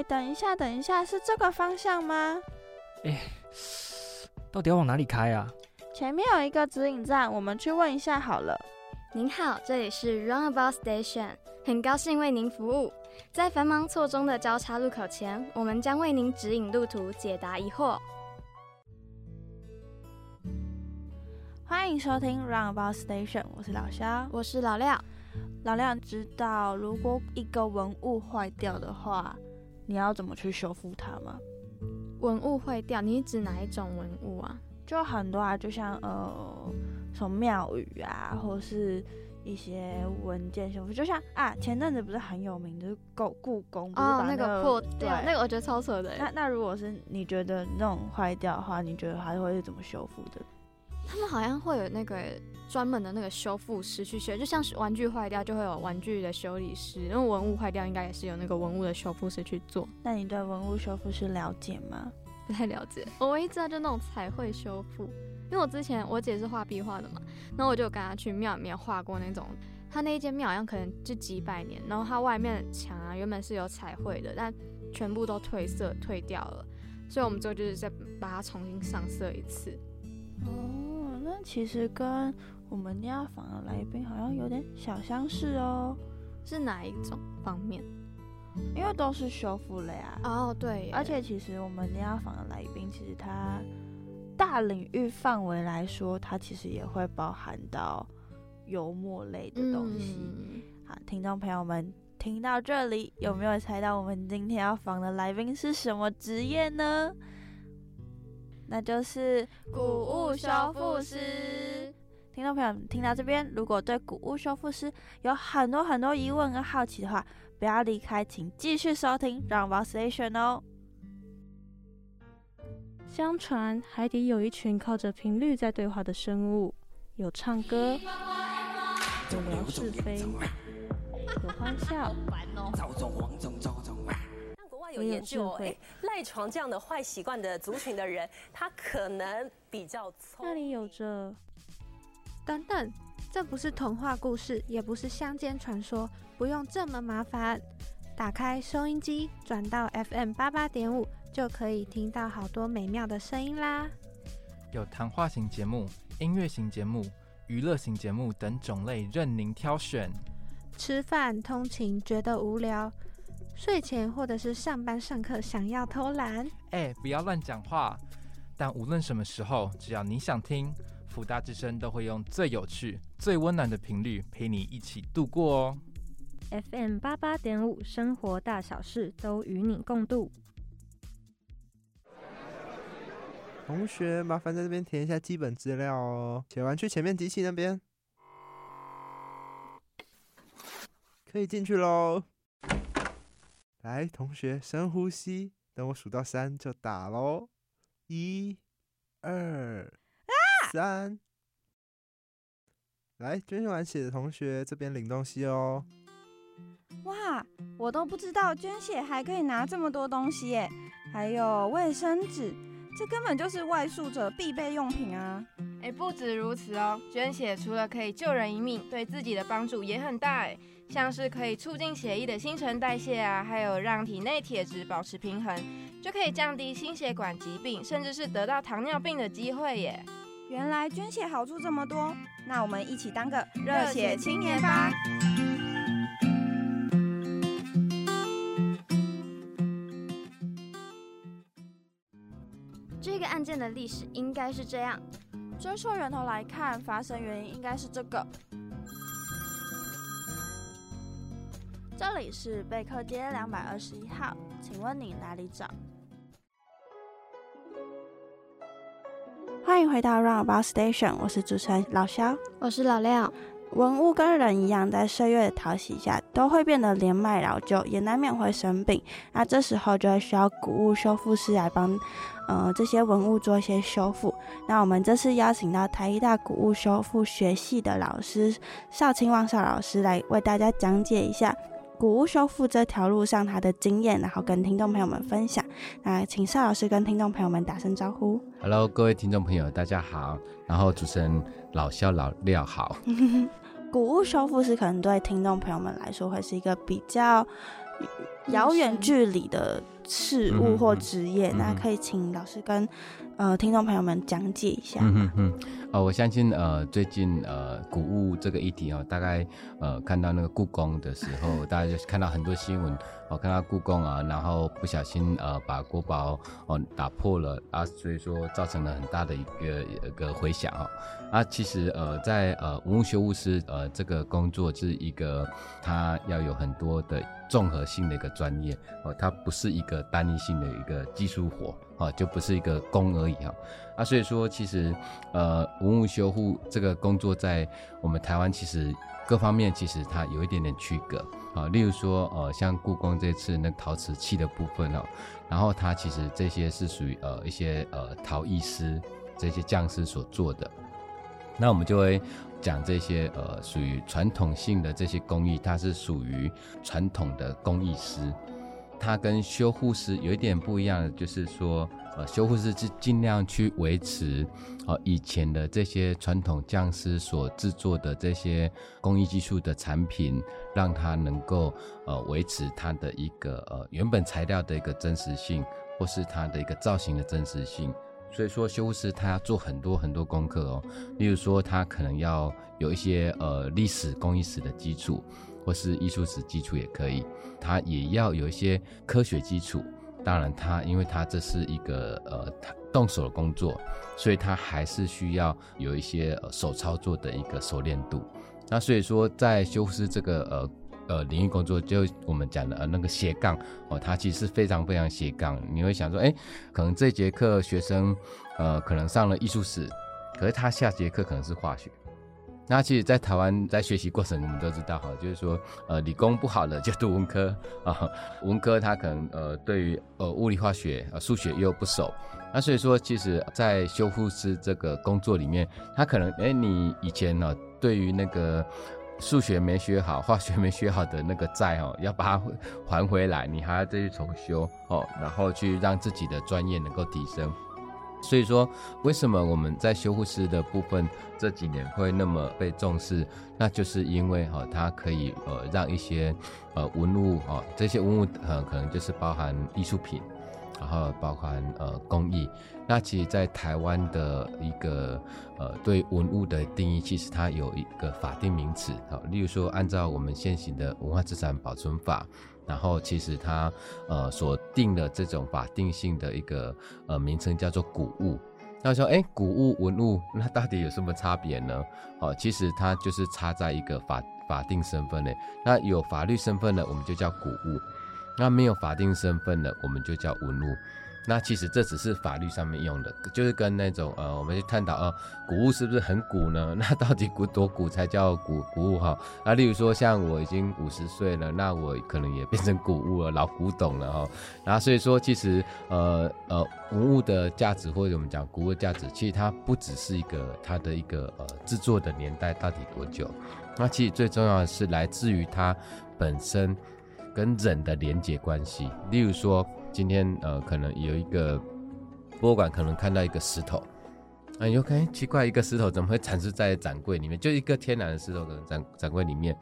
哎，等一下，等一下，是这个方向吗？哎，到底要往哪里开啊？前面有一个指引站，我们去问一下好了。您好，这里是 Runabout Station，很高兴为您服务。在繁忙错综的交叉路口前，我们将为您指引路途，解答疑惑。欢迎收听 Runabout Station，我是老肖，我是老廖。老廖知道，如果一个文物坏掉的话，你要怎么去修复它吗？文物坏掉，你指哪一种文物啊？就很多啊，就像呃。什么庙宇啊，或是一些文件修复，就像啊，前阵子不是很有名，就是故故宫哦，那个破掉，那个我觉得超扯的。那那如果是你觉得那种坏掉的话，你觉得还会是怎么修复的？他们好像会有那个专门的那个修复师去修，就像是玩具坏掉就会有玩具的修理师，因为文物坏掉应该也是有那个文物的修复师去做。那你对文物修复师了解吗？不太了解，我唯一知道就那种彩绘修复。因为我之前我姐是画壁画的嘛，然后我就跟她去庙里面画过那种，她那一间庙好像可能就几百年，然后它外面墙啊原本是有彩绘的，但全部都褪色褪掉了，所以我们之后就是再把它重新上色一次。哦，那其实跟我们家访的来宾好像有点小相似哦，是哪一种方面？因为都是修复类啊。哦，对，而且其实我们家访的来宾其实他。大领域范围来说，它其实也会包含到油墨类的东西。好，听众朋友们听到这里，有没有猜到我们今天要访的来宾是什么职业呢？那就是古物修复师。听众朋友听到这边，如果对古物修复师有很多很多疑问和好奇的话，不要离开，请继续收听《让宝 Station》哦。相传海底有一群靠着频率在对话的生物，有唱歌，有聊是非，有欢 笑，像国外有研究，哎，赖床这样的坏习惯的族群的人，他可能比较聪。那里有着，等等，这不是童话故事，也不是乡间传说，不用这么麻烦。打开收音机，转到 FM 八八点五。就可以听到好多美妙的声音啦！有谈话型节目、音乐型节目、娱乐型节目等种类任您挑选。吃饭、通勤觉得无聊，睡前或者是上班上课想要偷懒，哎，不要乱讲话！但无论什么时候，只要你想听，福大之声都会用最有趣、最温暖的频率陪你一起度过哦。FM 八八点五，生活大小事都与你共度。同学，麻烦在这边填一下基本资料哦。写完去前面机器那边，可以进去喽。来，同学，深呼吸，等我数到三就打喽。一、二、三。来，捐献完血的同学这边领东西哦。哇，我都不知道捐血还可以拿这么多东西耶，还有卫生纸。这根本就是外宿者必备用品啊！哎，不止如此哦，捐血除了可以救人一命，对自己的帮助也很大哎，像是可以促进血液的新陈代谢啊，还有让体内铁质保持平衡，就可以降低心血管疾病，甚至是得到糖尿病的机会耶。原来捐血好处这么多，那我们一起当个热血青年吧！这个案件的历史应该是这样，追溯源头来看，发生原因应该是这个。这里是贝克街两百二十一号，请问你哪里找？欢迎回到 Roundabout Station，我是主持人老肖，我是老廖。文物跟人一样，在岁月的淘洗下，都会变得年迈老旧，也难免会生病。那这时候就会需要古物修复师来帮，呃，这些文物做一些修复。那我们这次邀请到台艺大古物修复学系的老师邵清旺邵老师来为大家讲解一下古物修复这条路上他的经验，然后跟听众朋友们分享。那请邵老师跟听众朋友们打声招呼。Hello，各位听众朋友，大家好。然后主持人老肖老廖好。古物修复是可能对听众朋友们来说会是一个比较遥远距离的事物或职业，那嗯可以请老师跟呃听众朋友们讲解一下嗯嗯嗯？呃，我相信呃，最近呃，古物这个议题哦，大概呃看到那个故宫的时候，大家就看到很多新闻，哦，看到故宫啊，然后不小心呃把国宝哦打破了啊，所以说造成了很大的一个一个回响哦。啊，其实呃在呃文物修复师呃这个工作是一个，它要有很多的综合性的一个专业哦，它不是一个单一性的一个技术活啊，就不是一个工而已哈、啊，所以说其实呃文物修复这个工作在我们台湾其实各方面其实它有一点点区隔啊，例如说呃像故宫这次那陶瓷器的部分哦，然后它其实这些是属于呃一些呃陶艺师这些匠师所做的。那我们就会讲这些呃属于传统性的这些工艺，它是属于传统的工艺师，它跟修护师有一点不一样的，就是说呃修护师是尽量去维持呃以前的这些传统匠师所制作的这些工艺技术的产品，让它能够呃维持它的一个呃原本材料的一个真实性，或是它的一个造型的真实性。所以说，修复师他要做很多很多功课哦，例如说，他可能要有一些呃历史工艺史的基础，或是艺术史基础也可以，他也要有一些科学基础。当然他，因为他这是一个呃动手的工作，所以他还是需要有一些呃手操作的一个熟练度。那所以说，在修复师这个呃。呃，领域工作就我们讲的呃那个斜杠哦，它其实是非常非常斜杠。你会想说，哎，可能这节课学生呃可能上了艺术史，可是他下节课可能是化学。那其实，在台湾在学习过程，我们都知道哈，就是说，呃，理工不好的就读文科啊，文科他可能呃对于呃物理化学、呃数学又不熟。那所以说，其实，在修复师这个工作里面，他可能哎，你以前呢、对于那个数学没学好、化学没学好的那个债哦，要把它还回来，你还要再去重修哦，然后去让自己的专业能够提升。所以说，为什么我们在修护师的部分这几年会那么被重视？那就是因为哈、它可以呃让一些呃文物哈、这些文物呃可能就是包含艺术品，然后包含呃工艺。那其实，在台湾的一个呃对文物的定义，其实它有一个法定名词啊，例如说，按照我们现行的文化资产保存法，然后其实它呃所定的这种法定性的一个呃名称叫做古物。那说，哎，古物文物，那到底有什么差别呢？哦，其实它就是差在一个法法定身份呢。那有法律身份的，我们就叫古物；那没有法定身份的，我们就叫文物。那其实这只是法律上面用的，就是跟那种呃，我们去探讨呃，古物是不是很古呢？那到底古多古才叫古古物哈？啊，例如说像我已经五十岁了，那我可能也变成古物了，老古董了哈。然后所以说，其实呃呃，文物的价值或者我们讲古物的价值，其实它不只是一个它的一个呃制作的年代到底多久，那其实最重要的是来自于它本身跟人的连接关系。例如说。今天呃，可能有一个博物馆，可能看到一个石头，啊，你就看奇怪，一个石头怎么会展示在展柜里面？就一个天然的石头，可能展展柜里面，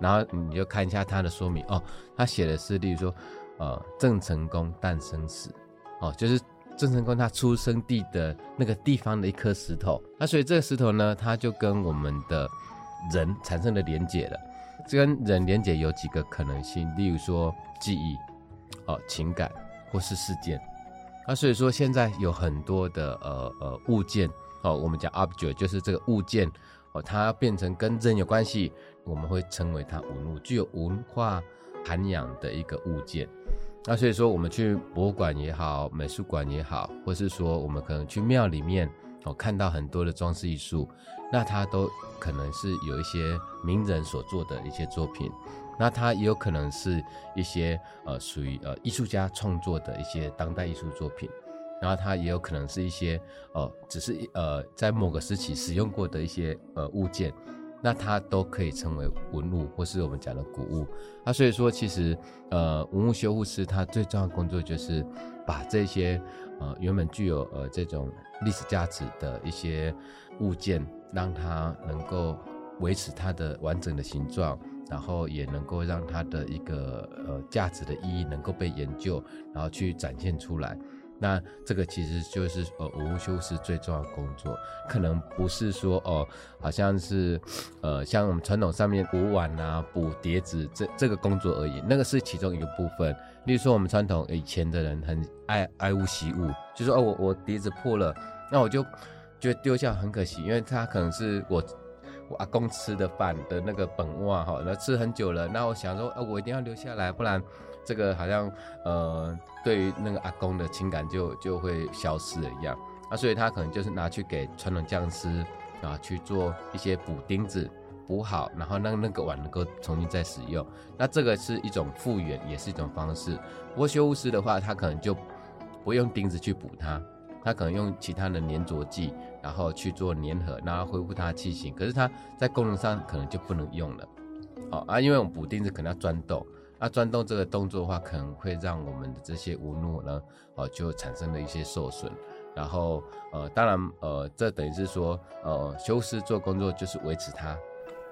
然后你就看一下它的说明哦，它写的是，例如说，呃，郑成功诞生时，哦，就是郑成功他出生地的那个地方的一颗石头，那所以这个石头呢，它就跟我们的人产生了连接了。这跟人连接有几个可能性，例如说记忆。哦，情感或是事件，那所以说现在有很多的呃呃物件哦，我们讲 object 就是这个物件哦，它变成跟人有关系，我们会称为它文物，具有文化涵养的一个物件。那所以说我们去博物馆也好，美术馆也好，或是说我们可能去庙里面哦，看到很多的装饰艺术，那它都可能是有一些名人所做的一些作品。那它也有可能是一些呃属于呃艺术家创作的一些当代艺术作品，然后它也有可能是一些呃只是呃在某个时期使用过的一些呃物件，那它都可以称为文物或是我们讲的古物。那所以说，其实呃文物修复师他最重要的工作就是把这些呃原本具有呃这种历史价值的一些物件，让它能够维持它的完整的形状。然后也能够让它的一个呃价值的意义能够被研究，然后去展现出来。那这个其实就是呃武修饰最重要的工作，可能不是说哦，好像是呃像我们传统上面补碗啊、补碟子这这个工作而已，那个是其中一个部分。例如说我们传统以前的人很爱爱物惜物，就说哦我我碟子破了，那我就觉得丢下很可惜，因为它可能是我我阿公吃的饭的那个本碗哈，那吃很久了，那我想说呃我一定要留下来，不然这个好像呃。对于那个阿公的情感就就会消失了一样，那，所以他可能就是拿去给传统匠师啊去做一些补钉子，补好，然后让那个碗能够重新再使用。那这个是一种复原，也是一种方式。不过修复师的话，他可能就不用钉子去补它，他可能用其他的粘着剂，然后去做粘合，然后恢复它的器型。可是它在功能上可能就不能用了，好啊，因为我们补钉子可能要钻洞。那钻洞这个动作的话，可能会让我们的这些无怒呢，哦，就产生了一些受损。然后，呃，当然，呃，这等于是说，呃，修师做工作就是维持它。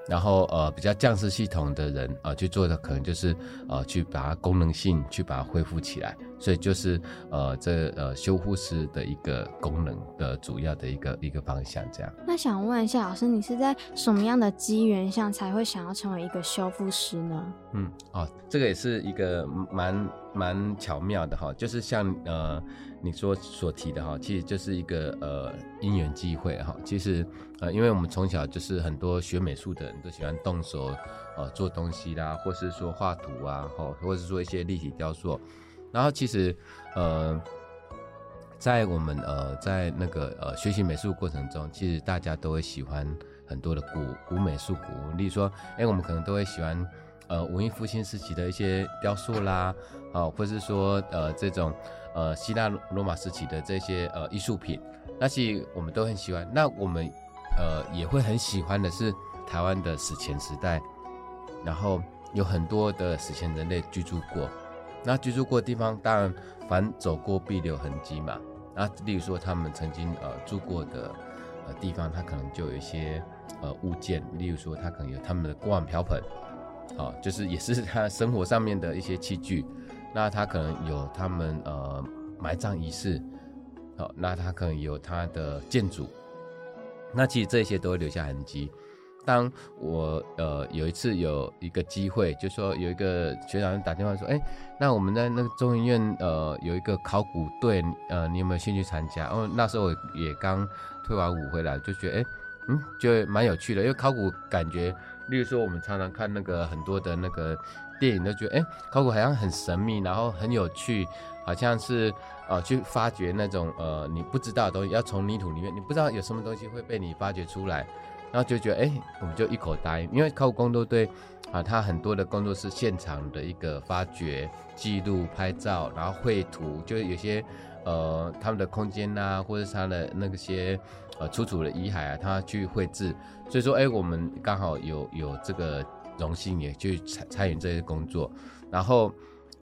然后呃，比较降式系统的人啊，去做的可能就是呃，去把它功能性去把它恢复起来，所以就是呃，这呃修复师的一个功能的主要的一个一个方向这样。那想问一下老师，你是在什么样的机缘下才会想要成为一个修复师呢？嗯，哦，这个也是一个蛮蛮巧妙的哈，就是像呃。你说所提的哈，其实就是一个呃因缘机会哈。其实呃，因为我们从小就是很多学美术的人都喜欢动手呃做东西啦，或是说画图啊，哈，或者是做一些立体雕塑。然后其实呃，在我们呃在那个呃学习美术过程中，其实大家都会喜欢很多的古古美术古物，例如说，哎，我们可能都会喜欢呃文艺复兴时期的一些雕塑啦，啊，或是说呃这种。呃，希腊罗马时期的这些呃艺术品，那些我们都很喜欢。那我们呃也会很喜欢的是台湾的史前时代，然后有很多的史前人类居住过。那居住过的地方，当然凡走过必留痕迹嘛。那例如说他们曾经呃住过的呃地方，它可能就有一些呃物件，例如说它可能有他们的锅碗瓢盆，啊，就是也是他生活上面的一些器具。那他可能有他们呃埋葬仪式，好，那他可能有他的建筑，那其实这些都会留下痕迹。当我呃有一次有一个机会，就说有一个学长打电话说，哎，那我们在那个中医院呃有一个考古队，呃，你有没有兴趣参加？哦，那时候我也刚退完伍回来，就觉得哎，嗯，就蛮有趣的，因为考古感觉，例如说我们常常看那个很多的那个。电影都觉得，哎，考古好像很神秘，然后很有趣，好像是呃去发掘那种呃你不知道的东西，要从泥土里面，你不知道有什么东西会被你发掘出来，然后就觉得，哎，我们就一口答应，因为考古工作队啊，他很多的工作是现场的一个发掘、记录、拍照，然后绘图，就是有些呃他们的空间呐，或者他的那些呃出土的遗骸啊，他去绘制，所以说，哎，我们刚好有有这个。荣幸也去参参与这些工作，然后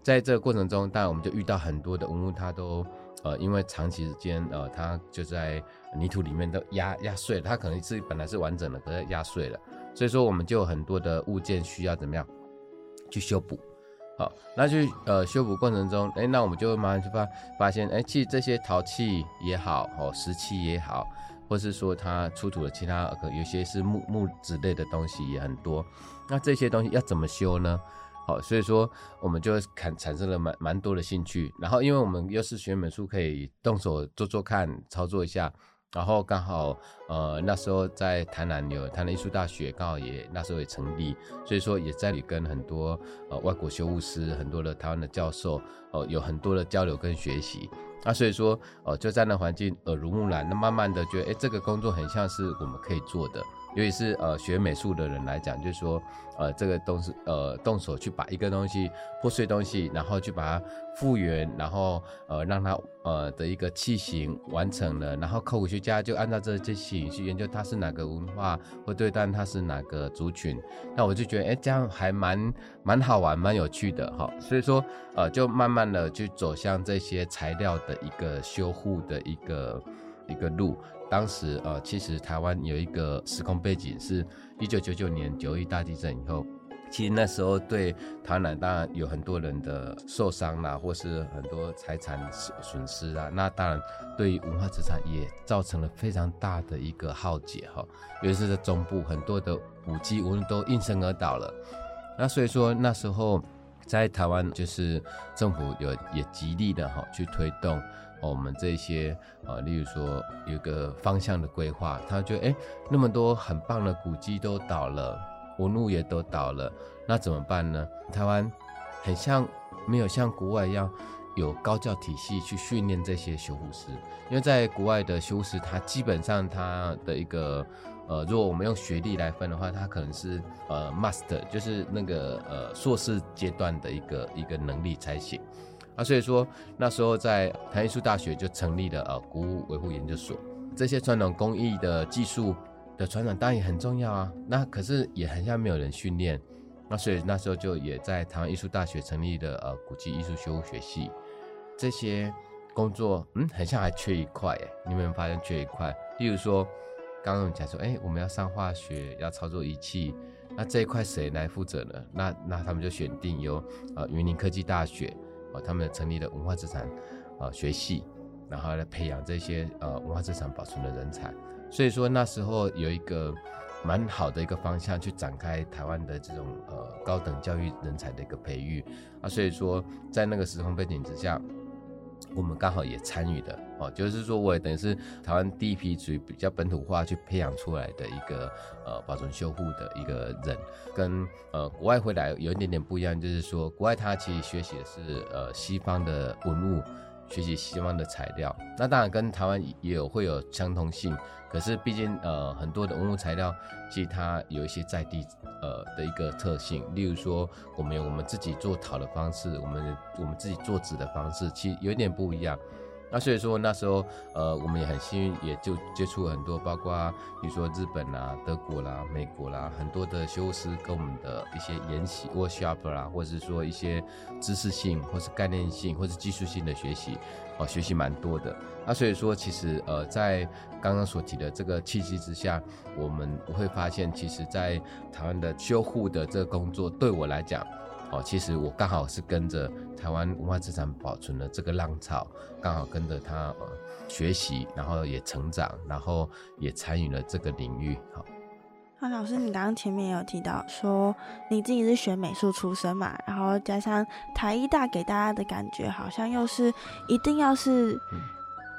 在这个过程中，当然我们就遇到很多的文物，它都呃因为长期时间呃它就在泥土里面都压压碎了，它可能是本来是完整的，可是压碎了，所以说我们就有很多的物件需要怎么样去修补，好，那去呃修补过程中，哎，那我们就会慢慢去发发现，哎，其实这些陶器也好，哦，石器也好。或是说它出土的其他可，有些是木木之类的东西也很多，那这些东西要怎么修呢？好，所以说我们就产产生了蛮蛮多的兴趣。然后因为我们又是学美术，可以动手做做看，操作一下。然后刚好呃那时候在台南有台南艺术大学，刚好也那时候也成立，所以说也在里跟很多呃外国修复师、很多的台湾的教授哦有很多的交流跟学习。那所以说，呃，就在那环境耳濡目染，那慢慢的觉得，哎，这个工作很像是我们可以做的。尤其是呃学美术的人来讲，就是说，呃，这个东西，呃，动手去把一个东西破碎东西，然后去把它复原，然后呃让它呃的一个器型完成了，然后考古学家就按照这些器型去研究它是哪个文化，或对待它是哪个族群。那我就觉得，哎，这样还蛮蛮好玩，蛮有趣的哈。所以说，呃，就慢慢的去走向这些材料的一个修护的一个一个路。当时呃，其实台湾有一个时空背景，是一九九九年九一大地震以后，其实那时候对台南当然有很多人的受伤啦，或是很多财产损失啊。那当然对于文化资产也造成了非常大的一个浩劫哈。尤其是在中部，很多的古迹无论都应声而倒了。那所以说那时候在台湾，就是政府有也极力的哈去推动我们这些呃，例如说有个方向的规划。他觉得哎，那么多很棒的古迹都倒了。文物也都倒了，那怎么办呢？台湾很像没有像国外一样有高教体系去训练这些修复师，因为在国外的修师，他基本上他的一个呃，如果我们用学历来分的话，他可能是呃 master，就是那个呃硕士阶段的一个一个能力才行啊。所以说那时候在台湾艺术大学就成立了呃古物维护研究所，这些传统工艺的技术。的传承当然也很重要啊，那可是也很像没有人训练，那所以那时候就也在台湾艺术大学成立的呃古迹艺术修复学系，这些工作嗯很像还缺一块哎，你有没有发现缺一块？例如说刚刚我们讲说哎我们要上化学要操作仪器，那这一块谁来负责呢？那那他们就选定由呃云林科技大学他们成立的文化资产呃学系，然后来培养这些呃文化资产保存的人才。所以说那时候有一个蛮好的一个方向去展开台湾的这种呃高等教育人才的一个培育啊，所以说在那个时空背景之下，我们刚好也参与的哦，就是说我也等于是台湾第一批属于比较本土化去培养出来的一个呃保存修复的一个人，跟呃国外回来有一点点不一样，就是说国外他其实学习的是呃西方的文物。学习西方的材料，那当然跟台湾也有会有相通性，可是毕竟呃很多的文物材料，其实它有一些在地呃的一个特性，例如说我们有我们自己做陶的方式，我们我们自己做纸的方式，其实有点不一样。那所以说那时候，呃，我们也很幸运，也就接触了很多，包括比如说日本啦、德国啦、美国啦，很多的修师跟我们的一些研习 workshop 啦，或者是说一些知识性，或是概念性，或是技术性的学习，哦，学习蛮多的。那所以说，其实呃，在刚刚所提的这个契机之下，我们会发现，其实在台湾的修护的这个工作，对我来讲。哦，其实我刚好是跟着台湾文化资产保存的这个浪潮，刚好跟着他呃学习，然后也成长，然后也参与了这个领域。好，那老师，你刚刚前面有提到说你自己是学美术出身嘛，然后加上台艺大给大家的感觉好像又是一定要是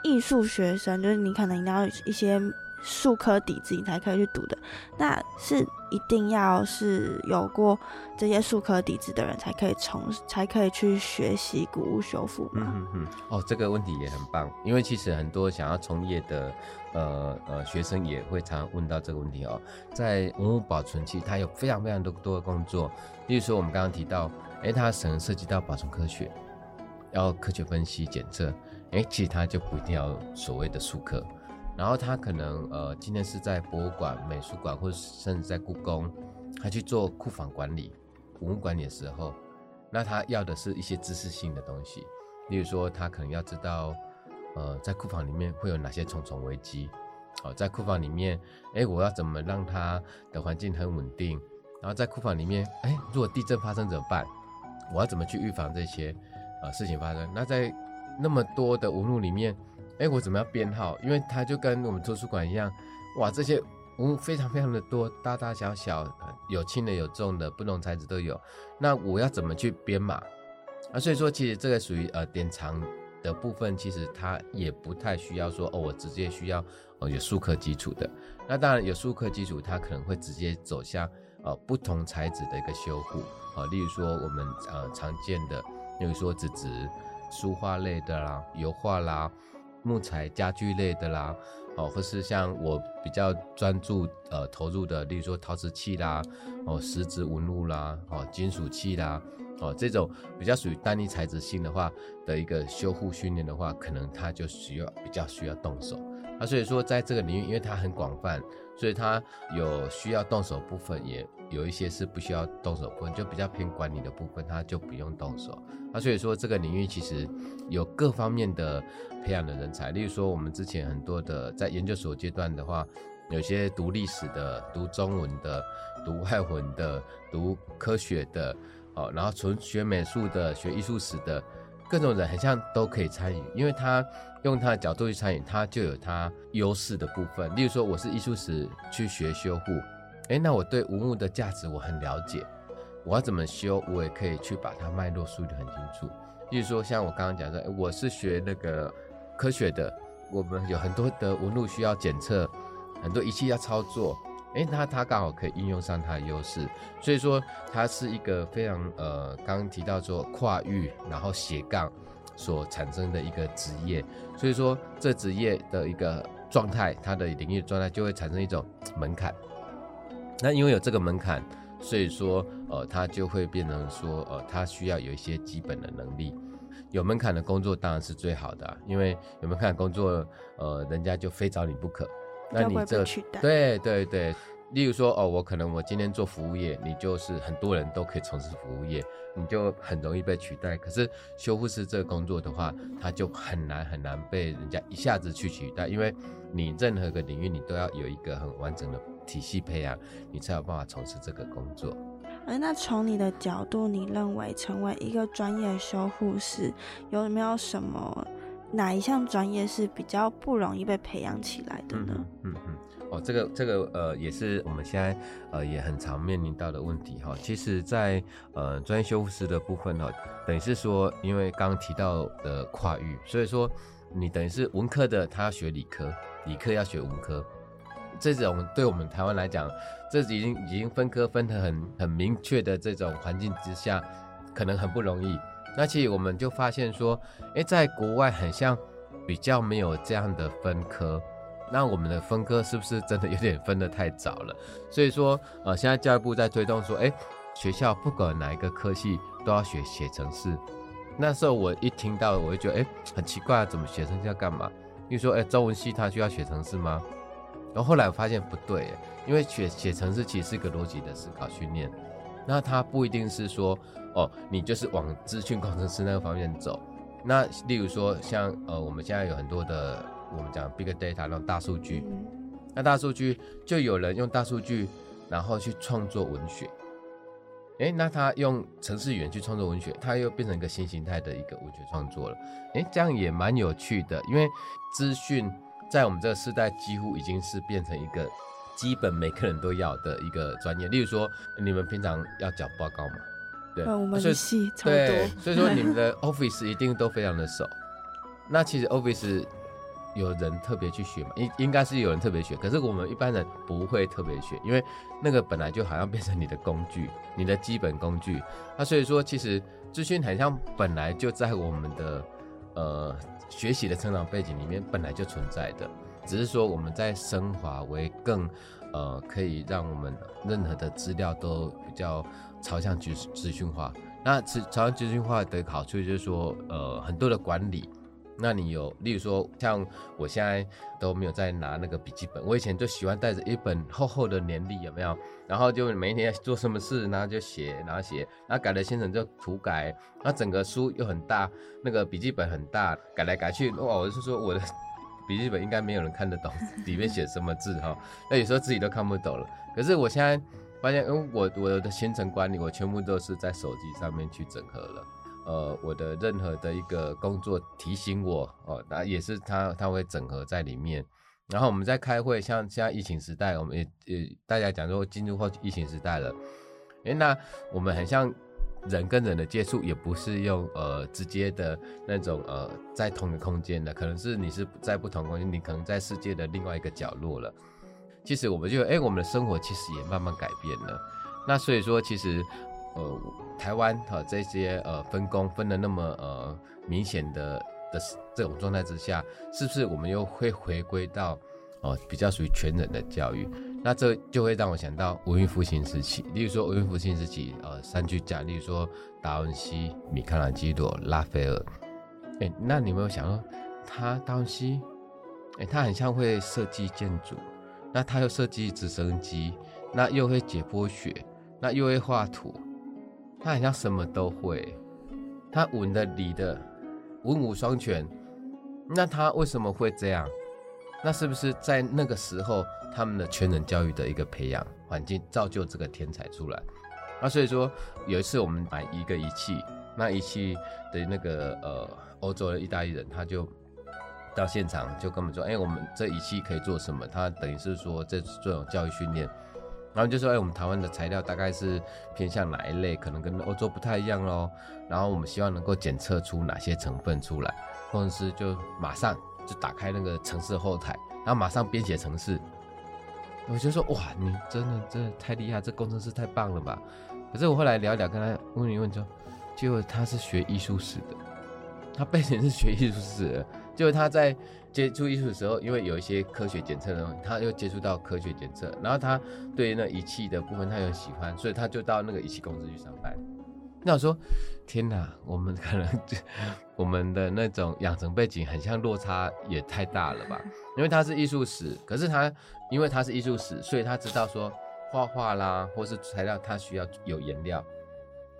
艺术学生，就是你可能一定要一些。数科底子你才可以去读的，那是一定要是有过这些数科底子的人才可以从才可以去学习古物修复吗？嗯嗯哦，这个问题也很棒，因为其实很多想要从业的呃呃学生也会常问到这个问题哦。在文物保存期，它有非常非常多多的工作，例如说我们刚刚提到，哎，它可能涉及到保存科学，要科学分析检测，哎，其实它就不一定要所谓的术科。然后他可能呃，今天是在博物馆、美术馆，或者甚至在故宫，他去做库房管理、文物管理的时候，那他要的是一些知识性的东西，例如说他可能要知道，呃，在库房里面会有哪些重重危机，哦，在库房里面，哎，我要怎么让它的环境很稳定？然后在库房里面，哎，如果地震发生怎么办？我要怎么去预防这些呃事情发生？那在那么多的文物里面。哎，我怎么要编号？因为它就跟我们图书馆一样，哇，这些文物非常非常的多，大大小小，有轻的有重的，不同材质都有。那我要怎么去编码？啊，所以说其实这个属于呃典藏的部分，其实它也不太需要说哦，我直接需要哦有数科基础的。那当然有数科基础，它可能会直接走向呃不同材质的一个修护啊，例如说我们呃常见的，例如说纸质、书画类的啦、油画啦。木材家具类的啦，哦，或是像我比较专注呃投入的，例如说陶瓷器啦，哦，石质纹路啦，哦，金属器啦，哦，这种比较属于单一材质性的话的一个修护训练的话，可能它就需要比较需要动手。啊，所以说在这个领域，因为它很广泛，所以它有需要动手部分，也有一些是不需要动手部分，就比较偏管理的部分，它就不用动手。那，所以说这个领域其实有各方面的培养的人才，例如说我们之前很多的在研究所阶段的话，有些读历史的、读中文的、读外文的、读科学的，哦，然后纯学美术的、学艺术史的，各种人很像都可以参与，因为他用他的角度去参与，他就有他优势的部分。例如说，我是艺术史去学修护，诶，那我对文物的价值我很了解，我要怎么修，我也可以去把它脉络梳理很清楚。例如说，像我刚刚讲的，我是学那个科学的，我们有很多的纹路需要检测。很多仪器要操作，诶，它它刚好可以应用上它的优势，所以说它是一个非常呃，刚刚提到说跨域，然后斜杠所产生的一个职业，所以说这职业的一个状态，它的领域状态就会产生一种门槛。那因为有这个门槛，所以说呃，它就会变成说呃，它需要有一些基本的能力。有门槛的工作当然是最好的，因为有门槛工作，呃，人家就非找你不可。那你这对对对，例如说哦，我可能我今天做服务业，你就是很多人都可以从事服务业，你就很容易被取代。可是修复师这个工作的话，它就很难很难被人家一下子去取代，因为你任何个领域你都要有一个很完整的体系培养，你才有办法从事这个工作。哎，那从你的角度，你认为成为一个专业修护师有没有什么？哪一项专业是比较不容易被培养起来的呢？嗯嗯，哦，这个这个呃，也是我们现在呃也很常面临到的问题哈。其实，在呃专业修复师的部分哈，等于是说，因为刚刚提到的跨域，所以说你等于是文科的，他要学理科，理科要学文科，这种对我们台湾来讲，这已经已经分科分得很很明确的这种环境之下，可能很不容易。那其实我们就发现说，哎，在国外很像比较没有这样的分科，那我们的分科是不是真的有点分得太早了？所以说，呃，现在教育部在推动说，哎，学校不管哪一个科系都要学写程式。那时候我一听到，我就觉得，哎，很奇怪，怎么写程式要干嘛？因为说，哎，中文系它需要写程式吗？然后后来我发现不对，因为写写程式其实是一个逻辑的思考训练，那它不一定是说。哦，你就是往资讯工程师那个方面走。那例如说，像呃，我们现在有很多的，我们讲 big data 那种大数据。那大数据就有人用大数据，然后去创作文学。哎，那他用程式语言去创作文学，他又变成一个新形态的一个文学创作了。哎，这样也蛮有趣的，因为资讯在我们这个时代几乎已经是变成一个基本每个人都要的一个专业。例如说，你们平常要缴报告嘛？对，我们系超多，所以说你们的 Office 一定都非常的熟。那其实 Office 有人特别去学嘛？应应该是有人特别学，可是我们一般人不会特别学，因为那个本来就好像变成你的工具，你的基本工具。那所以说，其实资讯很像本来就在我们的呃学习的成长背景里面本来就存在的，只是说我们在升华为更呃可以让我们任何的资料都比较。朝向资资讯化，那朝朝向资讯化的好处就是说，呃，很多的管理，那你有，例如说，像我现在都没有在拿那个笔记本，我以前就喜欢带着一本厚厚的年历，有没有？然后就每一天做什么事，然后就写，然后写，然后改了先生就涂改，那整个书又很大，那个笔记本很大，改来改去，哇，我是说我的笔记本应该没有人看得懂里面写什么字哈，那有时候自己都看不懂了，可是我现在。发现，因为我我的行程管理，我全部都是在手机上面去整合了。呃，我的任何的一个工作提醒我，哦，那也是它它会整合在里面。然后我们在开会，像现在疫情时代，我们也也大家讲说进入后疫情时代了。哎，那我们很像人跟人的接触，也不是用呃直接的那种呃在同一个空间的，可能是你是在不同空间，你可能在世界的另外一个角落了。其实我们就哎，我们的生活其实也慢慢改变了。那所以说，其实呃，台湾哈这些呃分工分的那么呃明显的的这种状态之下，是不是我们又会回归到哦比较属于全人的教育？那这就会让我想到文艺复兴时期，例如说文艺复兴时期呃三巨匠，例如说达文西、米开朗基罗、拉斐尔。哎，那你有没有想到他达文西？哎，他很像会设计建筑。那他又设计直升机，那又会解剖学，那又会画图，他好像什么都会。他文的理的，文武双全。那他为什么会这样？那是不是在那个时候他们的全人教育的一个培养环境造就这个天才出来？那所以说有一次我们买一个仪器，那仪器的那个呃欧洲的意大利人他就到现场就跟我们说，哎，我们这仪器可以做什么？他等于是说这这种教育训练。然后就说，哎，我们台湾的材料大概是偏向哪一类？可能跟欧洲不太一样喽。然后我们希望能够检测出哪些成分出来，工程师就马上就打开那个城市后台，然后马上编写城市。我就说，哇，你真的真的太厉害，这工程师太棒了吧？可是我后来聊一聊，跟他问一问，就结果他是学艺术史的，他背景是学艺术史的，结果他在。接触艺术的时候，因为有一些科学检测的东西，他又接触到科学检测，然后他对那仪器的部分他又喜欢，所以他就到那个仪器公司去上班。那我说，天哪，我们可能我们的那种养成背景很像落差也太大了吧？因为他是艺术史，可是他因为他是艺术史，所以他知道说画画啦，或是材料，他需要有颜料。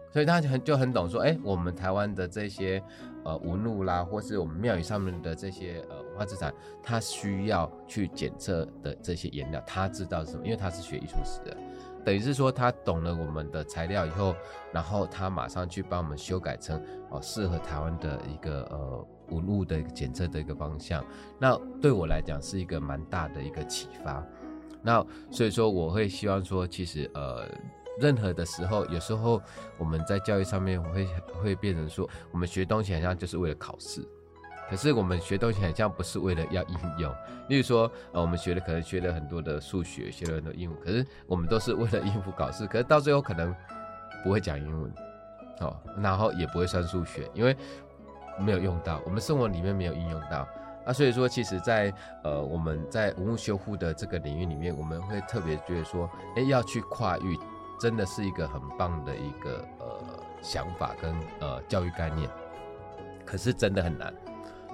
所以他就很就很懂说，哎，我们台湾的这些呃纹路啦，或是我们庙宇上面的这些呃文化资产，他需要去检测的这些颜料，他知道是什么，因为他是学艺术史的，等于是说他懂了我们的材料以后，然后他马上去帮我们修改成哦适合台湾的一个呃纹路的检测的一个方向。那对我来讲是一个蛮大的一个启发。那所以说我会希望说，其实呃。任何的时候，有时候我们在教育上面会会变成说，我们学东西好像就是为了考试，可是我们学东西好像不是为了要应用。例如说，呃，我们学的可能学了很多的数学，学了很多英文，可是我们都是为了应付考试，可是到最后可能不会讲英文，哦，然后也不会算数学，因为没有用到，我们生活里面没有应用到。啊，所以说，其实，在呃我们在文物修复的这个领域里面，我们会特别觉得说，哎，要去跨域。真的是一个很棒的一个呃想法跟呃教育概念，可是真的很难，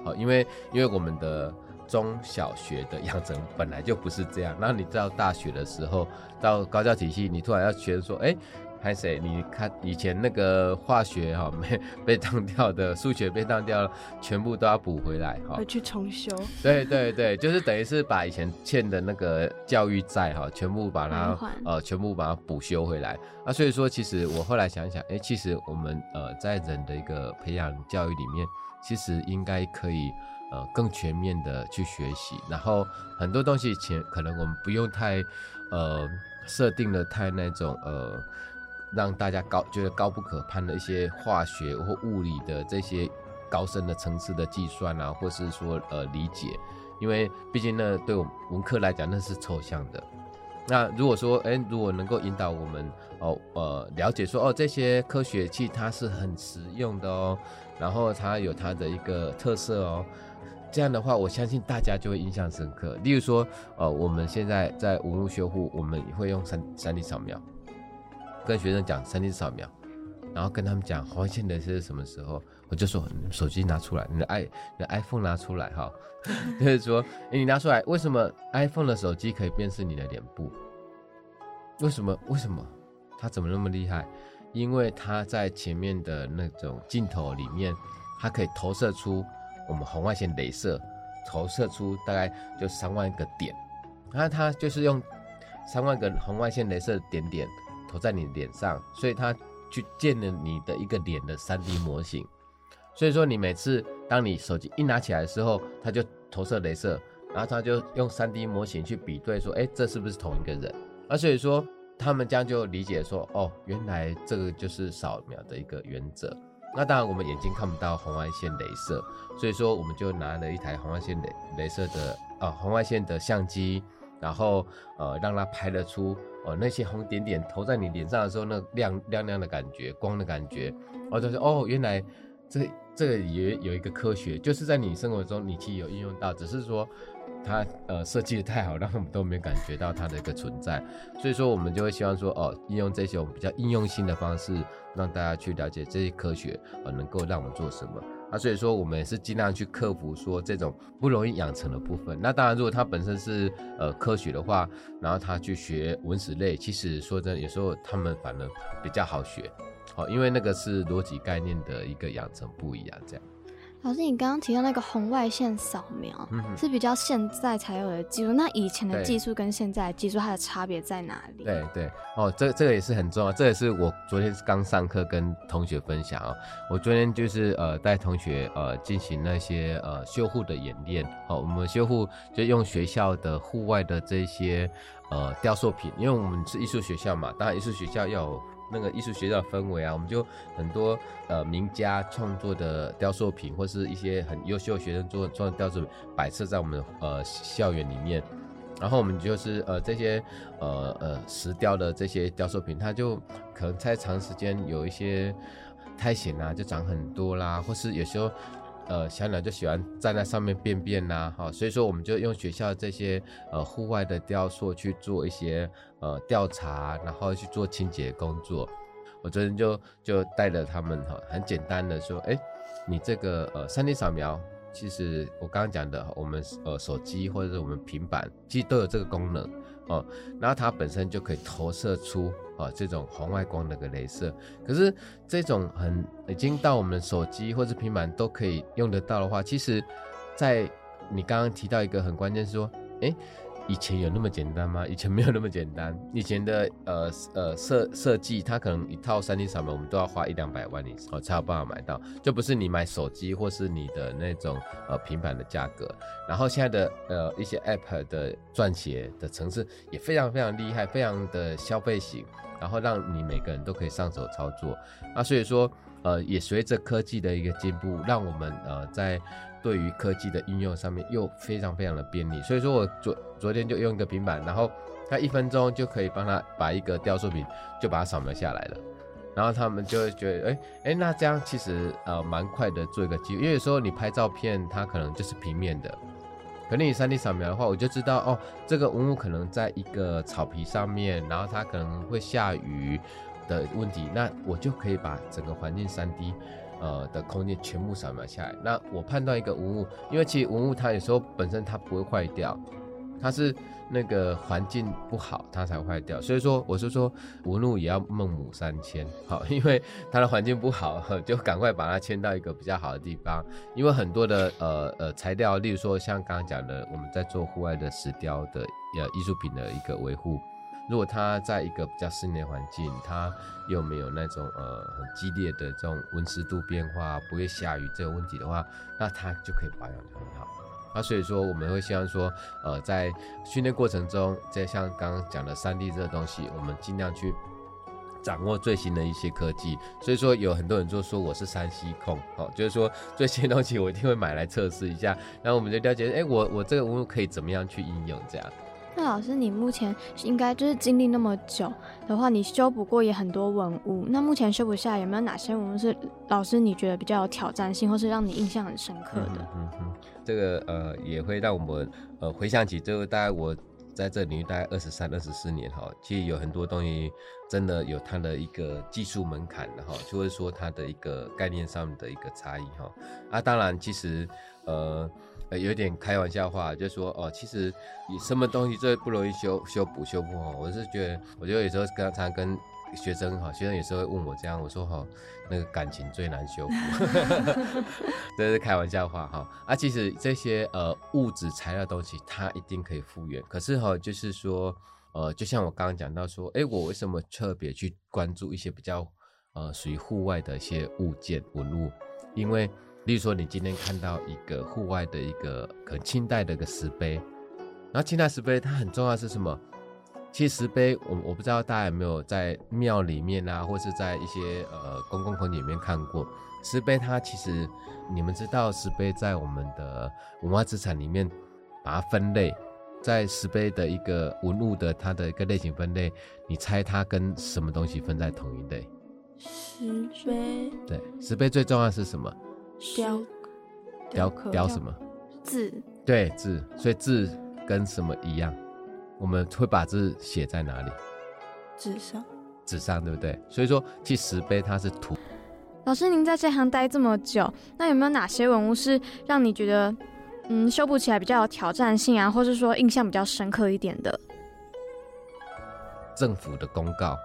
好，因为因为我们的中小学的养成本来就不是这样，然后你到大学的时候，到高教体系，你突然要学说，哎。看谁？你看以前那个化学哈没被当掉的，数学被当掉了，全部都要补回来哈。回去重修。对对对，就是等于是把以前欠的那个教育债哈，全部把它呃全部把它补修回来。啊，所以说其实我后来想想，哎，其实我们呃在人的一个培养教育里面，其实应该可以呃更全面的去学习，然后很多东西前可能我们不用太呃设定的太那种呃。让大家高觉得高不可攀的一些化学或物理的这些高深的层次的计算啊，或是说呃理解，因为毕竟呢，对我们文科来讲那是抽象的。那如果说，哎，如果能够引导我们哦呃了解说，哦这些科学器它是很实用的哦，然后它有它的一个特色哦，这样的话，我相信大家就会印象深刻。例如说，呃，我们现在在文物修复，我们会用三三 D 扫描。跟学生讲三 D 扫描，然后跟他们讲红外线的是什么时候，我就说手机拿出来，你的 i 你的 iPhone 拿出来哈，就是说，你拿出来，为什么 iPhone 的手机可以辨识你的脸部？为什么？为什么？它怎么那么厉害？因为它在前面的那种镜头里面，它可以投射出我们红外线镭射，投射出大概就三万个点，然后它就是用三万个红外线镭射点点。投在你脸上，所以它去建了你的一个脸的三 D 模型。所以说，你每次当你手机一拿起来的时候，它就投射镭射，然后它就用三 D 模型去比对，说，哎，这是不是同一个人？而所以说，他们将就理解说，哦，原来这个就是扫描的一个原则。那当然，我们眼睛看不到红外线镭射，所以说我们就拿了一台红外线镭镭射的啊红外线的相机，然后呃让它拍得出。哦，那些红点点投在你脸上的时候，那亮亮亮的感觉，光的感觉，我就说哦，原来这这个也有一个科学，就是在你生活中你其实有应用到，只是说它呃设计的太好，让我们都没感觉到它的一个存在，所以说我们就会希望说哦，应用这些我们比较应用性的方式，让大家去了解这些科学，呃，能够让我们做什么。那所以说，我们也是尽量去克服说这种不容易养成的部分。那当然，如果他本身是呃科学的话，然后他去学文史类，其实说真的，有时候他们反而比较好学，好，因为那个是逻辑概念的一个养成不一样。这样。老师，你刚刚提到那个红外线扫描，是比较现在才有的技术。那以前的技术跟现在的技术，它的差别在哪里？对对哦，这这个也是很重要。这也是我昨天刚上课跟同学分享哦。我昨天就是呃带同学呃进行那些呃修护的演练。好，我们修护就用学校的户外的这些呃雕塑品，因为我们是艺术学校嘛，当然艺术学校要。那个艺术学校的氛围啊，我们就很多呃名家创作的雕塑品，或是一些很优秀学生做做的雕塑品摆设在我们呃校园里面。然后我们就是呃这些呃呃石雕的这些雕塑品，它就可能在长时间有一些苔藓啊，就长很多啦，或是有时候。呃，小鸟就喜欢站在上面便便呐，哈，所以说我们就用学校这些呃户外的雕塑去做一些呃调查，然后去做清洁工作。我昨天就就带着他们哈，很简单的说，哎，你这个呃三 D 扫描，其实我刚刚讲的，我们呃手机或者是我们平板，其实都有这个功能。哦，那它本身就可以投射出啊这种红外光的个镭射，可是这种很已经到我们手机或者平板都可以用得到的话，其实，在你刚刚提到一个很关键说，哎。以前有那么简单吗？以前没有那么简单。以前的呃呃设设计，它可能一套三 D 扫描，我们都要花一两百万以上才有办法买到，就不是你买手机或是你的那种呃平板的价格。然后现在的呃一些 App 的撰写的程式也非常非常厉害，非常的消费型，然后让你每个人都可以上手操作。那所以说呃也随着科技的一个进步，让我们呃在。对于科技的应用上面又非常非常的便利，所以说我昨昨天就用一个平板，然后它一分钟就可以帮他把一个雕塑品就把它扫描下来了，然后他们就会觉得，哎哎，那这样其实呃蛮快的做一个记录，因为有时候你拍照片它可能就是平面的，可能你 3D 扫描的话，我就知道哦这个文物可能在一个草皮上面，然后它可能会下雨的问题，那我就可以把整个环境 3D。呃的空间全部扫描下来，那我判断一个文物，因为其实文物它有时候本身它不会坏掉，它是那个环境不好它才坏掉，所以说我是说文物也要孟母三迁，好，因为它的环境不好，就赶快把它迁到一个比较好的地方，因为很多的呃呃材料，例如说像刚刚讲的，我们在做户外的石雕的呃艺术品的一个维护。如果它在一个比较室内环境，它又没有那种呃很激烈的这种温湿度变化，不会下雨这个问题的话，那它就可以保养得很好。那所以说我们会希望说，呃，在训练过程中，在像刚刚讲的三 D 这个东西，我们尽量去掌握最新的一些科技。所以说有很多人就说我是山西控，哦，就是说最新的东西我一定会买来测试一下，然后我们就了解，哎，我我这个文物可以怎么样去应用这样。那老师，你目前应该就是经历那么久的话，你修补过也很多文物。那目前修补下来，有没有哪些文物是老师你觉得比较有挑战性，或是让你印象很深刻的？嗯哼，这个呃也会让我们呃回想起，就大概我在这领域大概二十三、二十四年哈，其实有很多东西真的有它的一个技术门槛的哈，就会说它的一个概念上的一个差异哈。啊，当然其实呃。有点开玩笑话，就说哦，其实你什么东西最不容易修修补修复哦？我是觉得，我觉得有时候刚常跟学生哈，学生有时候会问我这样，我说哈，那个感情最难修复，这是开玩笑话哈。啊，其实这些呃物质材料东西，它一定可以复原。可是哈，就是说呃，就像我刚刚讲到说，哎，我为什么特别去关注一些比较呃属于户外的一些物件文物？因为例如说，你今天看到一个户外的一个很清代的一个石碑，然后清代石碑它很重要是什么？其实石碑，我我不知道大家有没有在庙里面啊，或是在一些呃公共空间里面看过石碑。它其实你们知道石碑在我们的文化资产里面把它分类，在石碑的一个文物的它的一个类型分类，你猜它跟什么东西分在同一类？石碑。对，石碑最重要是什么？雕雕刻雕什么字？对字，所以字跟什么一样？我们会把字写在哪里？纸上，纸上对不对？所以说，其石碑它是土。老师，您在这行待这么久，那有没有哪些文物是让你觉得，嗯，修补起来比较有挑战性啊，或是说印象比较深刻一点的？政府的公告，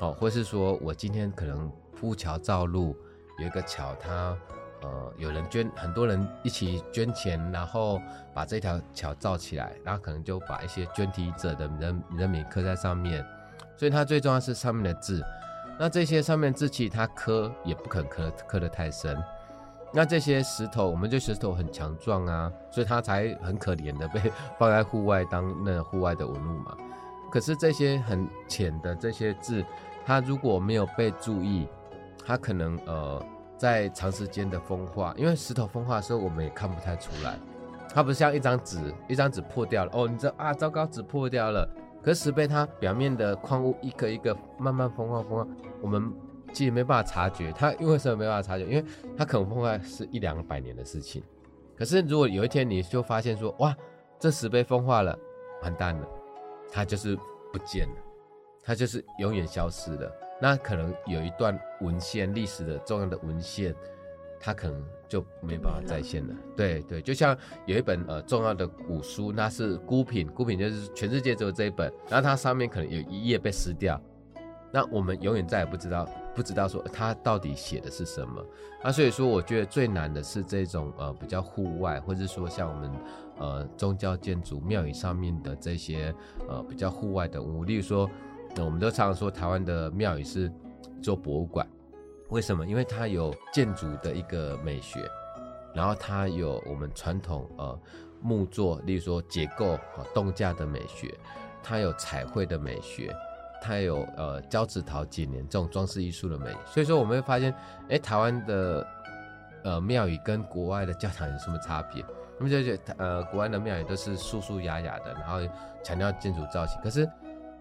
哦，或是说我今天可能铺桥造路，有一个桥它。呃有人捐，很多人一起捐钱，然后把这条桥造起来，然后可能就把一些捐题者的人人名刻在上面，所以它最重要是上面的字。那这些上面字其实它刻也不肯刻刻得太深。那这些石头，我们这石头很强壮啊，所以它才很可怜的被放在户外当那户外的文物嘛。可是这些很浅的这些字，它如果没有被注意，它可能呃在长时间的风化，因为石头风化的时候我们也看不太出来，它不像一张纸，一张纸破掉了哦，你知道啊，糟糕，纸破掉了。可是石碑它表面的矿物一个一个慢慢风化风化，我们。其实没办法察觉，它因为什么没办法察觉？因为它可能风化是一两百年的事情。可是如果有一天你就发现说，哇，这石碑风化了，完蛋了，它就是不见了，它就是永远消失了。那可能有一段文献历史的重要的文献，它可能就没办法再现了。对对，就像有一本呃重要的古书，那是孤品，孤品就是全世界只有这一本，然后它上面可能有一页被撕掉。那我们永远再也不知道，不知道说它到底写的是什么。那所以说，我觉得最难的是这种呃比较户外，或者说像我们呃宗教建筑庙宇上面的这些呃比较户外的物。例如说，那我们都常常说台湾的庙宇是做博物馆，为什么？因为它有建筑的一个美学，然后它有我们传统呃木作，例如说结构和动架的美学，它有彩绘的美学。它有呃胶纸陶锦年这种装饰艺术的美，所以说我们会发现，哎，台湾的呃庙宇跟国外的教堂有什么差别？我们就觉得呃国外的庙宇都是素素雅雅的，然后强调建筑造型。可是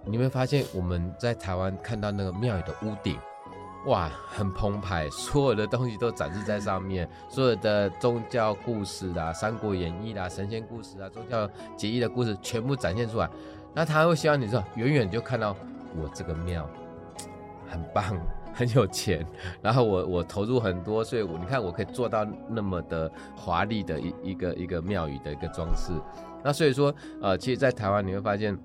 你会发现我们在台湾看到那个庙宇的屋顶，哇，很澎湃，所有的东西都展示在上面，所有的宗教故事啊、三国演义啦、神仙故事啊、宗教结义的故事全部展现出来。那他会希望你说远远就看到。我这个庙很棒，很有钱，然后我我投入很多，所以我你看我可以做到那么的华丽的一一个一个庙宇的一个装饰。那所以说，呃，其实，在台湾你会发现，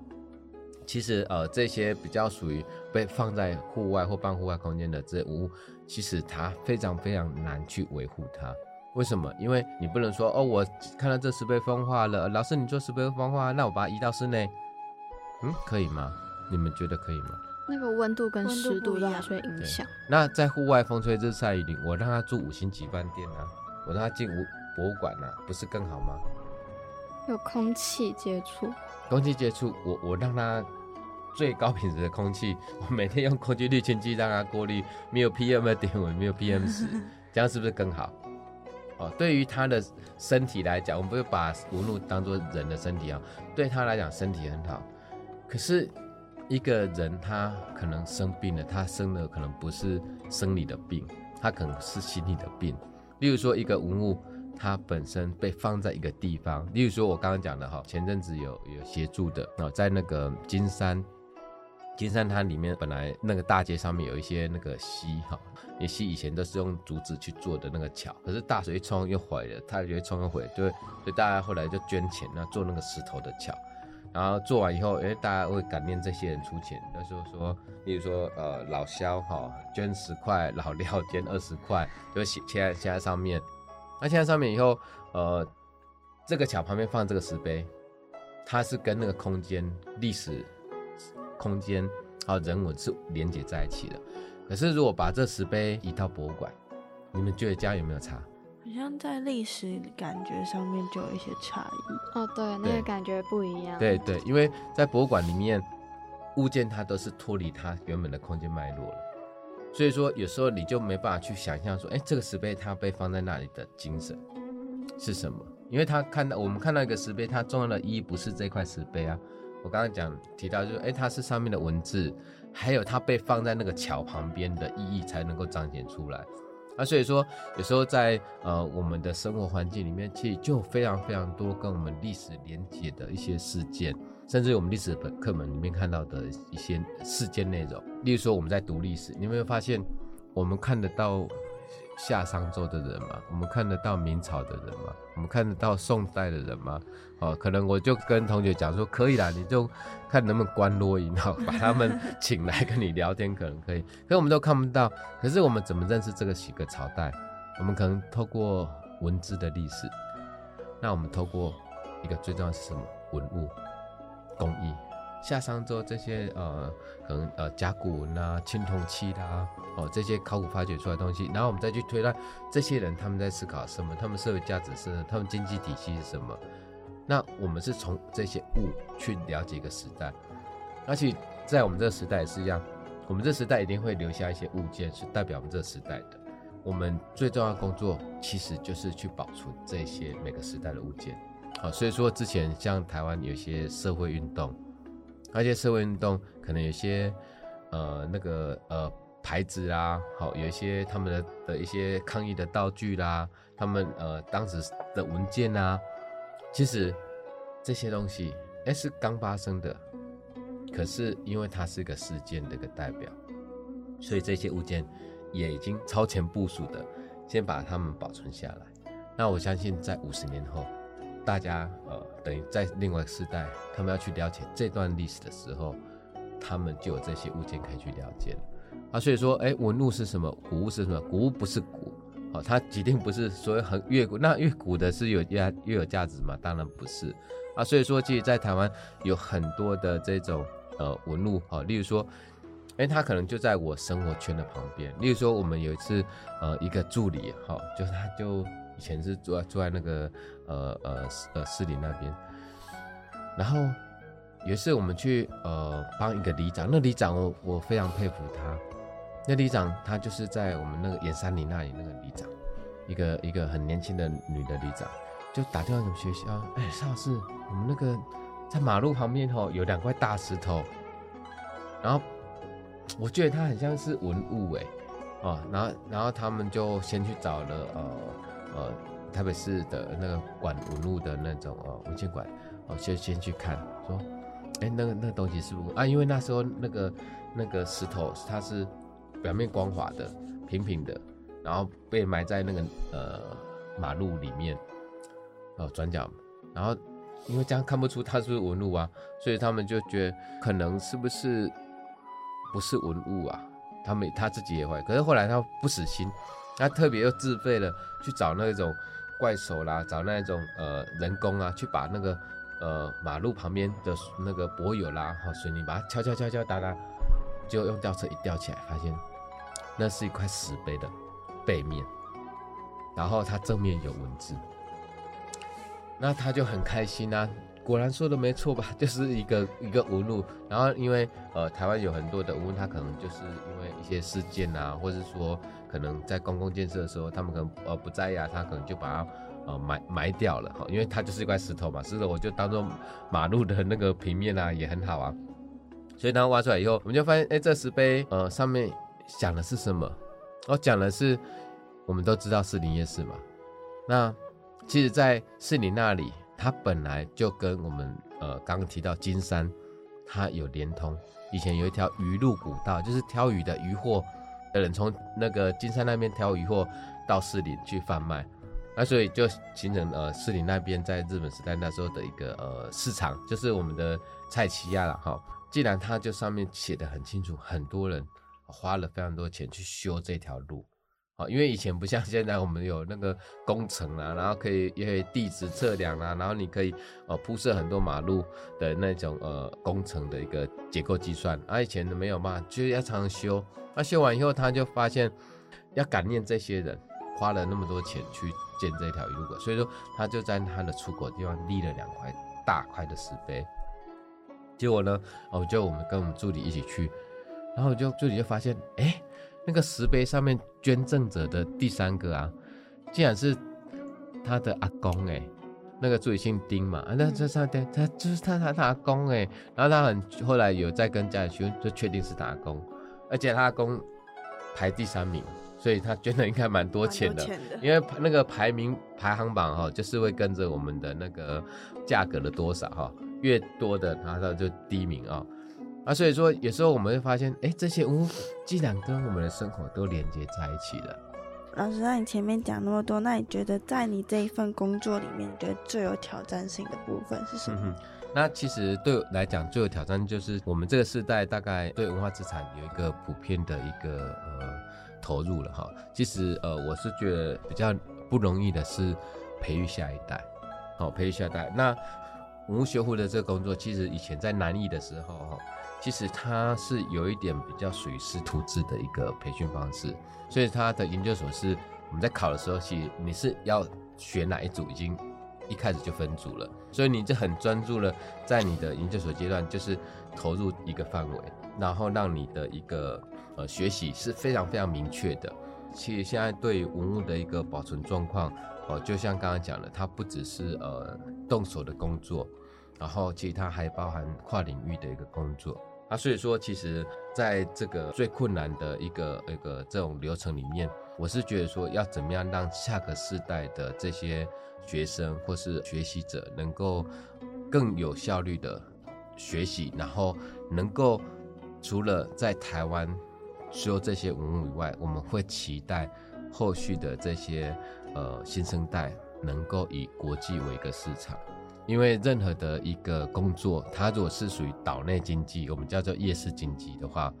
其实呃这些比较属于被放在户外或半户外空间的这屋，其实它非常非常难去维护它。为什么？因为你不能说哦，我看到这石碑风化了，老师你做石碑风化，那我把它移到室内，嗯，可以吗？你们觉得可以吗？那个温度跟湿度都还是会影响。那在户外风吹日晒雨淋，我让他住五星级饭店啊，我让他进五博物馆啊，不是更好吗？有空气接触，空气接触，我我让他最高品质的空气，我每天用空气滤清机让它过滤，没有 PM 二点五，没有 PM 十，这样是不是更好？哦，对于他的身体来讲，我们不会把纹路当做人的身体啊，对他来讲身体很好，可是。一个人他可能生病了，他生的可能不是生理的病，他可能是心理的病。例如说，一个文物它本身被放在一个地方，例如说我刚刚讲的哈，前阵子有有协助的哦，在那个金山，金山滩里面本来那个大街上面有一些那个溪哈，那溪以前都是用竹子去做的那个桥，可是大水一冲又毁了，它觉得冲又毁，就所以大家后来就捐钱那做那个石头的桥。然后做完以后，哎，大家会感念这些人出钱，那时候说，例如说，呃，老肖哈捐十块，老廖捐二十块，就会写贴在贴在上面。那贴在上面以后，呃，这个桥旁边放这个石碑，它是跟那个空间历史空间还有人文是连接在一起的。可是如果把这石碑移到博物馆，你们觉得这样有没有差？好像在历史感觉上面就有一些差异哦，对，那个感觉不一样。对对，因为在博物馆里面，物件它都是脱离它原本的空间脉络了，所以说有时候你就没办法去想象说，哎，这个石碑它被放在那里的精神是什么？因为它看到我们看到一个石碑，它重要的意义不是这块石碑啊。我刚刚讲提到就是，哎，它是上面的文字，还有它被放在那个桥旁边的意义才能够彰显出来。那所以说，有时候在呃我们的生活环境里面，其实就非常非常多跟我们历史连结的一些事件，甚至我们历史本课本里面看到的一些事件内容。例如说，我们在读历史，你有没有发现，我们看得到？夏商周的人嘛，我们看得到明朝的人嘛，我们看得到宋代的人吗？哦，可能我就跟同学讲说，可以啦，你就看能不能关录音，好，把他们请来跟你聊天，可能可以。可是我们都看不到，可是我们怎么认识这个几个朝代？我们可能透过文字的历史，那我们透过一个最重要是什么？文物、工艺。夏商周这些呃，可能呃甲骨文啊、青铜器啦，哦这些考古发掘出来的东西，然后我们再去推断这些人他们在思考什么，他们社会价值是什，他们经济体系是什么。那我们是从这些物去了解一个时代，而且在我们这个时代也是一样，我们这时代一定会留下一些物件是代表我们这个时代的。我们最重要的工作其实就是去保存这些每个时代的物件。好，所以说之前像台湾有些社会运动。而且社会运动可能有些，呃，那个呃牌子啦，好，有一些他们的的一些抗议的道具啦，他们呃当时的文件啊，其实这些东西哎是刚发生的，可是因为它是个事件的一个代表，所以这些物件也已经超前部署的，先把它们保存下来。那我相信在五十年后。大家呃，等于在另外一个时代，他们要去了解这段历史的时候，他们就有这些物件可以去了解了啊。所以说，哎，文物是什么？古物是什么？古物不是古，好，它一定不是所谓很越古，那越古的是有价越有价值吗？当然不是啊。所以说，其实，在台湾有很多的这种呃文物，好，例如说，哎，他可能就在我生活圈的旁边。例如说，我们有一次呃一个助理，好，就是他就。以前是住在住在那个呃呃呃市里那边，然后有一次我们去呃帮一个里长，那里长我我非常佩服他，那里长他就是在我们那个盐山里那里那个里长，一个一个很年轻的女的里长，就打电话给学校，哎，邵老师，我们那个在马路旁边吼有两块大石头，然后我觉得它很像是文物哎，哦，然后然后他们就先去找了呃。呃，台北市的那个管文物的那种呃文件馆，哦，先先去看，说，哎，那个那个东西是不是啊？因为那时候那个那个石头它是表面光滑的、平平的，然后被埋在那个呃马路里面，哦转角，然后因为这样看不出它是不是文物啊，所以他们就觉得可能是不是不是文物啊？他们他自己也会，可是后来他不死心。他特别又自费了去找那种怪手啦，找那种呃人工啊，去把那个呃马路旁边的那个柏油啦、哈水泥把它敲敲敲敲打打，就用吊车一吊起来，发现那是一块石碑的背面，然后它正面有文字，那他就很开心啊。果然说的没错吧，就是一个一个文物。然后因为呃台湾有很多的文物，它可能就是因为一些事件啊，或者说可能在公共建设的时候，他们可能呃不在意啊，他可能就把它呃埋埋掉了哈，因为它就是一块石头嘛，石头我就当做马路的那个平面啊，也很好啊。所以当挖出来以后，我们就发现，哎，这石碑呃上面讲的是什么？哦，讲的是我们都知道是林夜市嘛。那其实，在士林那里。它本来就跟我们呃刚刚提到金山，它有连通。以前有一条鱼路古道，就是挑鱼的渔货的人从那个金山那边挑鱼货到市里去贩卖，那所以就形成呃市里那边在日本时代那时候的一个呃市场，就是我们的菜奇亚了哈。既然它就上面写的很清楚，很多人花了非常多钱去修这条路。啊，因为以前不像现在，我们有那个工程啊，然后可以因为地质测量啊，然后你可以呃铺设很多马路的那种呃工程的一个结构计算，啊以前都没有嘛，就是要常常修，那修完以后他就发现要感念这些人花了那么多钱去建这条路，所以说他就在他的出口地方立了两块大块的石碑，结果呢，哦就我们跟我们助理一起去，然后就助理就发现，哎。那个石碑上面捐赠者的第三个啊，竟然是他的阿公哎，那个助理姓丁嘛，啊那这他他他就是他他他阿公哎，然后他很后来有再跟家里询问，就确定是他阿公，而且他阿公排第三名，所以他捐的应该蛮多钱的，因为那个排名排行榜哈，就是会跟着我们的那个价格的多少哈，越多的拿到就第一名啊。啊，所以说有时候我们会发现，哎，这些屋既然跟我们的生活都连接在一起了。老师，那你前面讲那么多，那你觉得在你这一份工作里面，你觉得最有挑战性的部分是什么？那其实对我来讲，最有挑战就是我们这个时代大概对文化资产有一个普遍的一个呃投入了哈。其实呃，我是觉得比较不容易的是培育下一代，好培育下一代。那文物修复的这个工作，其实以前在南艺的时候哈，其实它是有一点比较属于师徒制的一个培训方式，所以它的研究所是我们在考的时候，其实你是要学哪一组，已经一开始就分组了，所以你就很专注了，在你的研究所阶段，就是投入一个范围，然后让你的一个呃学习是非常非常明确的。其实现在对文物的一个保存状况。哦，就像刚刚讲的，它不只是呃动手的工作，然后其实它还包含跨领域的一个工作。啊，所以说其实在这个最困难的一个一个这种流程里面，我是觉得说要怎么样让下个世代的这些学生或是学习者能够更有效率的学习，然后能够除了在台湾修这些文物以外，我们会期待后续的这些。呃，新生代能够以国际为一个市场，因为任何的一个工作，它如果是属于岛内经济，我们叫做夜市经济的话，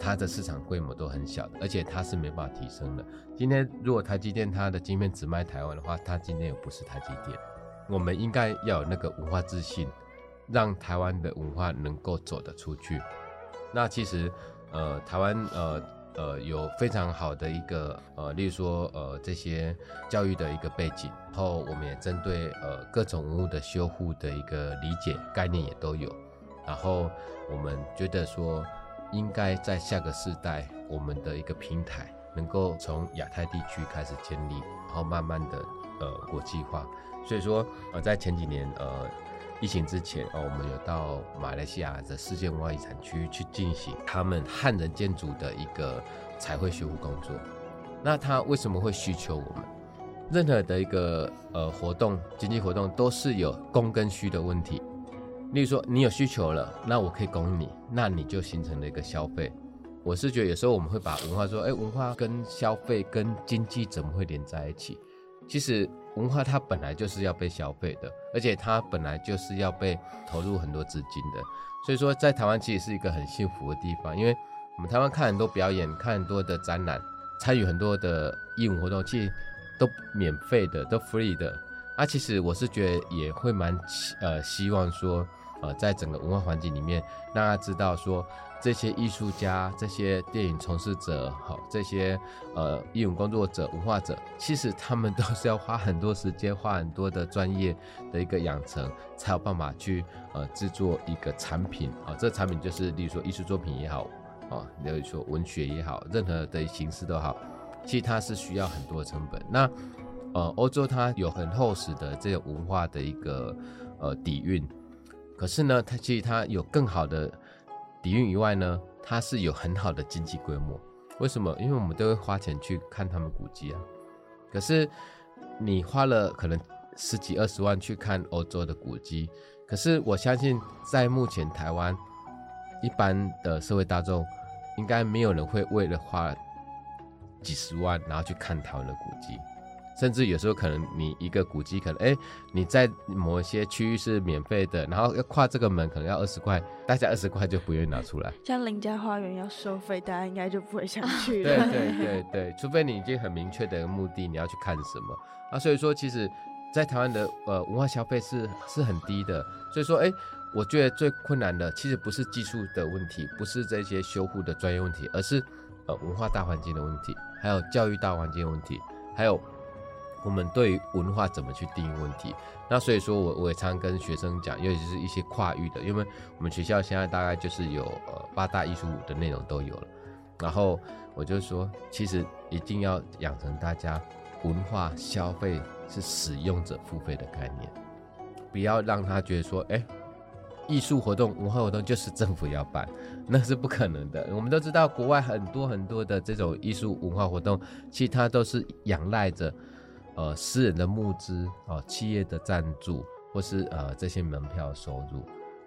它的市场规模都很小的，而且它是没办法提升的。今天如果台积电它的晶片只卖台湾的话，它今天又不是台积电。我们应该要有那个文化自信，让台湾的文化能够走得出去。那其实，呃，台湾呃。呃，有非常好的一个呃，例如说呃这些教育的一个背景，然后我们也针对呃各种文物的修复的一个理解概念也都有，然后我们觉得说应该在下个世代，我们的一个平台能够从亚太地区开始建立，然后慢慢的呃国际化，所以说呃在前几年呃。疫情之前哦，我们有到马来西亚的世界文化遗产区去进行他们汉人建筑的一个彩绘修复工作。那他为什么会需求我们？任何的一个呃活动，经济活动都是有供跟需的问题。例如说，你有需求了，那我可以供应你，那你就形成了一个消费。我是觉得有时候我们会把文化说，哎，文化跟消费跟经济怎么会连在一起？其实。文化它本来就是要被消费的，而且它本来就是要被投入很多资金的。所以说，在台湾其实是一个很幸福的地方，因为我们台湾看很多表演，看很多的展览，参与很多的义务活动，其实都免费的，都 free 的。啊，其实我是觉得也会蛮呃希望说，呃，在整个文化环境里面，让大家知道说。这些艺术家、这些电影从事者、好这些呃艺术工作者、文化者，其实他们都是要花很多时间、花很多的专业的一个养成，才有办法去呃制作一个产品啊。这产品就是，例如说艺术作品也好，啊，例如说文学也好，任何的形式都好，其实它是需要很多成本。那呃，欧洲它有很厚实的这个文化的一个呃底蕴，可是呢，它其实它有更好的。底蕴以外呢，它是有很好的经济规模。为什么？因为我们都会花钱去看他们古迹啊。可是你花了可能十几二十万去看欧洲的古迹，可是我相信在目前台湾一般的社会大众，应该没有人会为了花几十万然后去看台湾的古迹。甚至有时候可能你一个古迹可能哎你在某一些区域是免费的，然后要跨这个门可能要二十块，大家二十块就不愿意拿出来。像林家花园要收费，大家应该就不会想去了。对对对对，除非你已经很明确的目的你要去看什么啊。所以说其实，在台湾的呃文化消费是是很低的。所以说哎，我觉得最困难的其实不是技术的问题，不是这些修护的专业问题，而是呃文化大环境的问题，还有教育大环境的问题，还有。我们对文化怎么去定义问题？那所以说我我也常跟学生讲，尤其是一些跨域的，因为我们学校现在大概就是有呃八大艺术的内容都有了。然后我就说，其实一定要养成大家文化消费是使用者付费的概念，不要让他觉得说，哎，艺术活动、文化活动就是政府要办，那是不可能的。我们都知道，国外很多很多的这种艺术文化活动，其实它都是仰赖着。呃，私人的募资哦，企业的赞助，或是呃这些门票收入，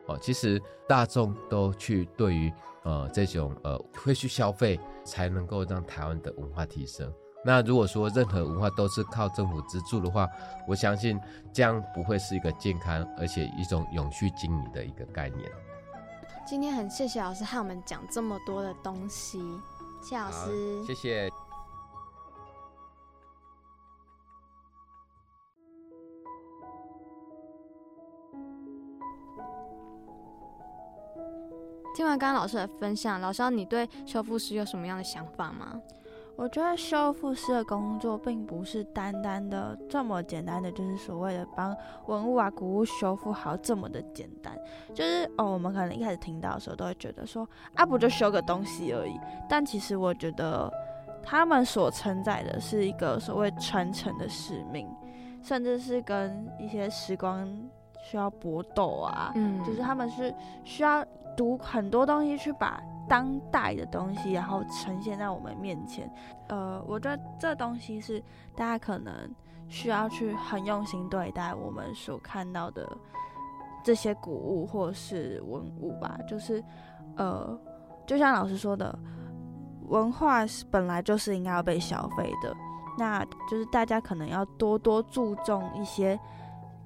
哦，其实大众都去对于呃这种呃会去消费，才能够让台湾的文化提升。那如果说任何文化都是靠政府资助的话，我相信这样不会是一个健康而且一种永续经营的一个概念。今天很谢谢老师和我们讲这么多的东西，谢老师，谢谢。听完刚刚老师的分享，老师你对修复师有什么样的想法吗？我觉得修复师的工作并不是单单的这么简单的，就是所谓的帮文物啊、古物修复好这么的简单。就是哦，我们可能一开始听到的时候都会觉得说啊，不就修个东西而已。但其实我觉得他们所承载的是一个所谓传承的使命，甚至是跟一些时光需要搏斗啊，嗯，就是他们是需要读很多东西去把。当代的东西，然后呈现在我们面前。呃，我觉得这东西是大家可能需要去很用心对待我们所看到的这些古物或是文物吧。就是，呃，就像老师说的，文化是本来就是应该要被消费的，那就是大家可能要多多注重一些。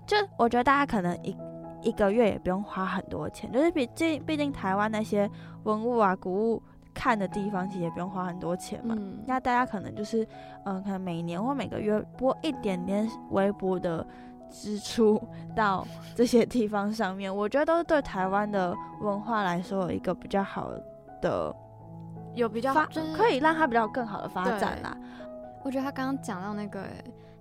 就我觉得大家可能一。一个月也不用花很多钱，就是毕竟毕竟台湾那些文物啊、古物看的地方，其实也不用花很多钱嘛。那大家可能就是，嗯，可能每年或每个月拨一点点微薄的支出到这些地方上面，我觉得都是对台湾的文化来说有一个比较好的，有比较发可以让它比较更好的发展啦。我觉得他刚刚讲到那个。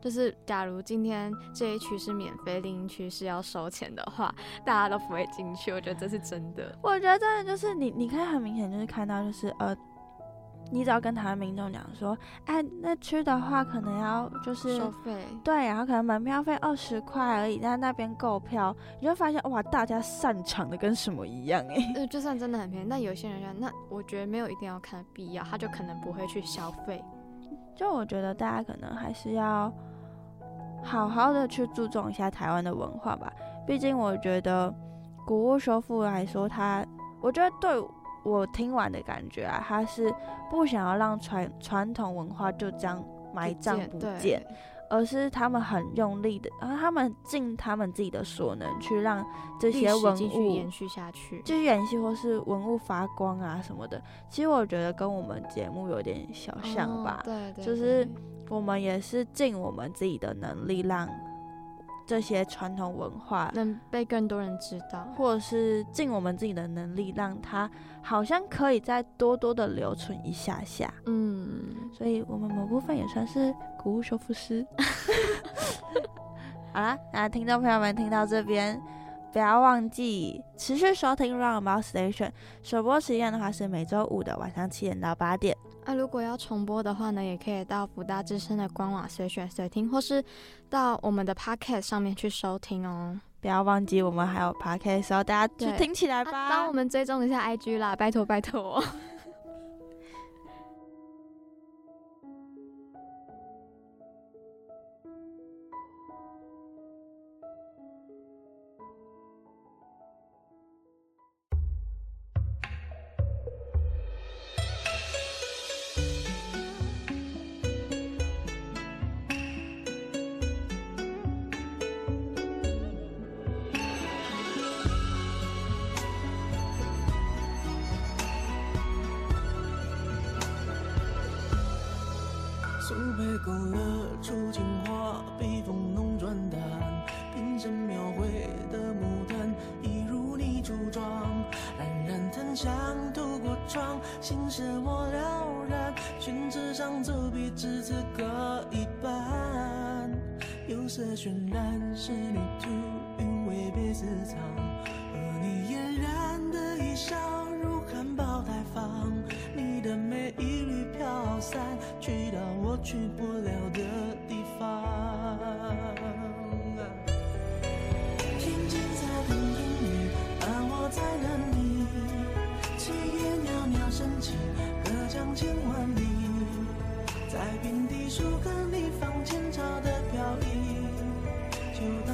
就是，假如今天这一区是免费，另一区是要收钱的话，大家都不会进去。我觉得这是真的。我觉得真的就是你，你可以很明显就是看到，就是呃，你只要跟台湾民众讲说，哎，那区的话可能要就是收费，对，然后可能门票费二十块而已，在那边购票，你就发现哇，大家擅长的跟什么一样哎。呃，就算真的很便宜，但有些人说，那我觉得没有一定要看的必要，他就可能不会去消费。就我觉得大家可能还是要。好好的去注重一下台湾的文化吧，毕竟我觉得古物修复来说，它我觉得对我听完的感觉啊，它是不想要让传传统文化就这样埋葬不见，而是他们很用力的，然后他们尽他们自己的所能去让这些文物延续下去，继续延续或是文物发光啊什么的。其实我觉得跟我们节目有点小像吧，对对，就是。我们也是尽我们自己的能力，让这些传统文化能被更多人知道，或者是尽我们自己的能力，让它好像可以再多多的留存一下下。嗯，所以我们某部分也算是古物修复师。好啦，那听众朋友们听到这边，不要忘记持续收听 Roundabout Station 首播时间的话是每周五的晚上七点到八点。那如果要重播的话呢，也可以到福大之声的官网随选随听，或是到我们的 Podcast 上面去收听哦。不要忘记我们还有 Podcast，大家去听起来吧。帮我们追踪一下 IG 啦，拜托拜托。一束跟你房间的飘逸，就当。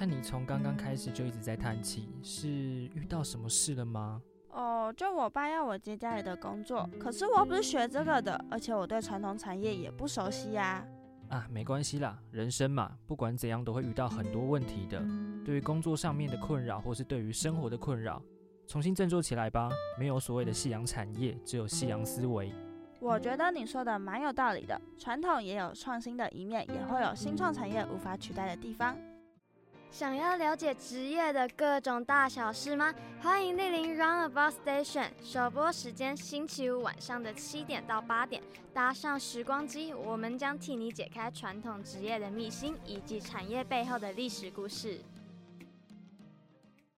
看你从刚刚开始就一直在叹气，是遇到什么事了吗？哦，就我爸要我接家里的工作，可是我不是学这个的，而且我对传统产业也不熟悉呀、啊，没关系啦，人生嘛，不管怎样都会遇到很多问题的。对于工作上面的困扰，或是对于生活的困扰，重新振作起来吧。没有所谓的夕阳产业，只有夕阳思维。我觉得你说的蛮有道理的，传统也有创新的一面，也会有新创产业无法取代的地方。想要了解职业的各种大小事吗？欢迎莅临 Roundabout Station，首播时间星期五晚上的七点到八点。搭上时光机，我们将替你解开传统职业的秘辛以及产业背后的历史故事。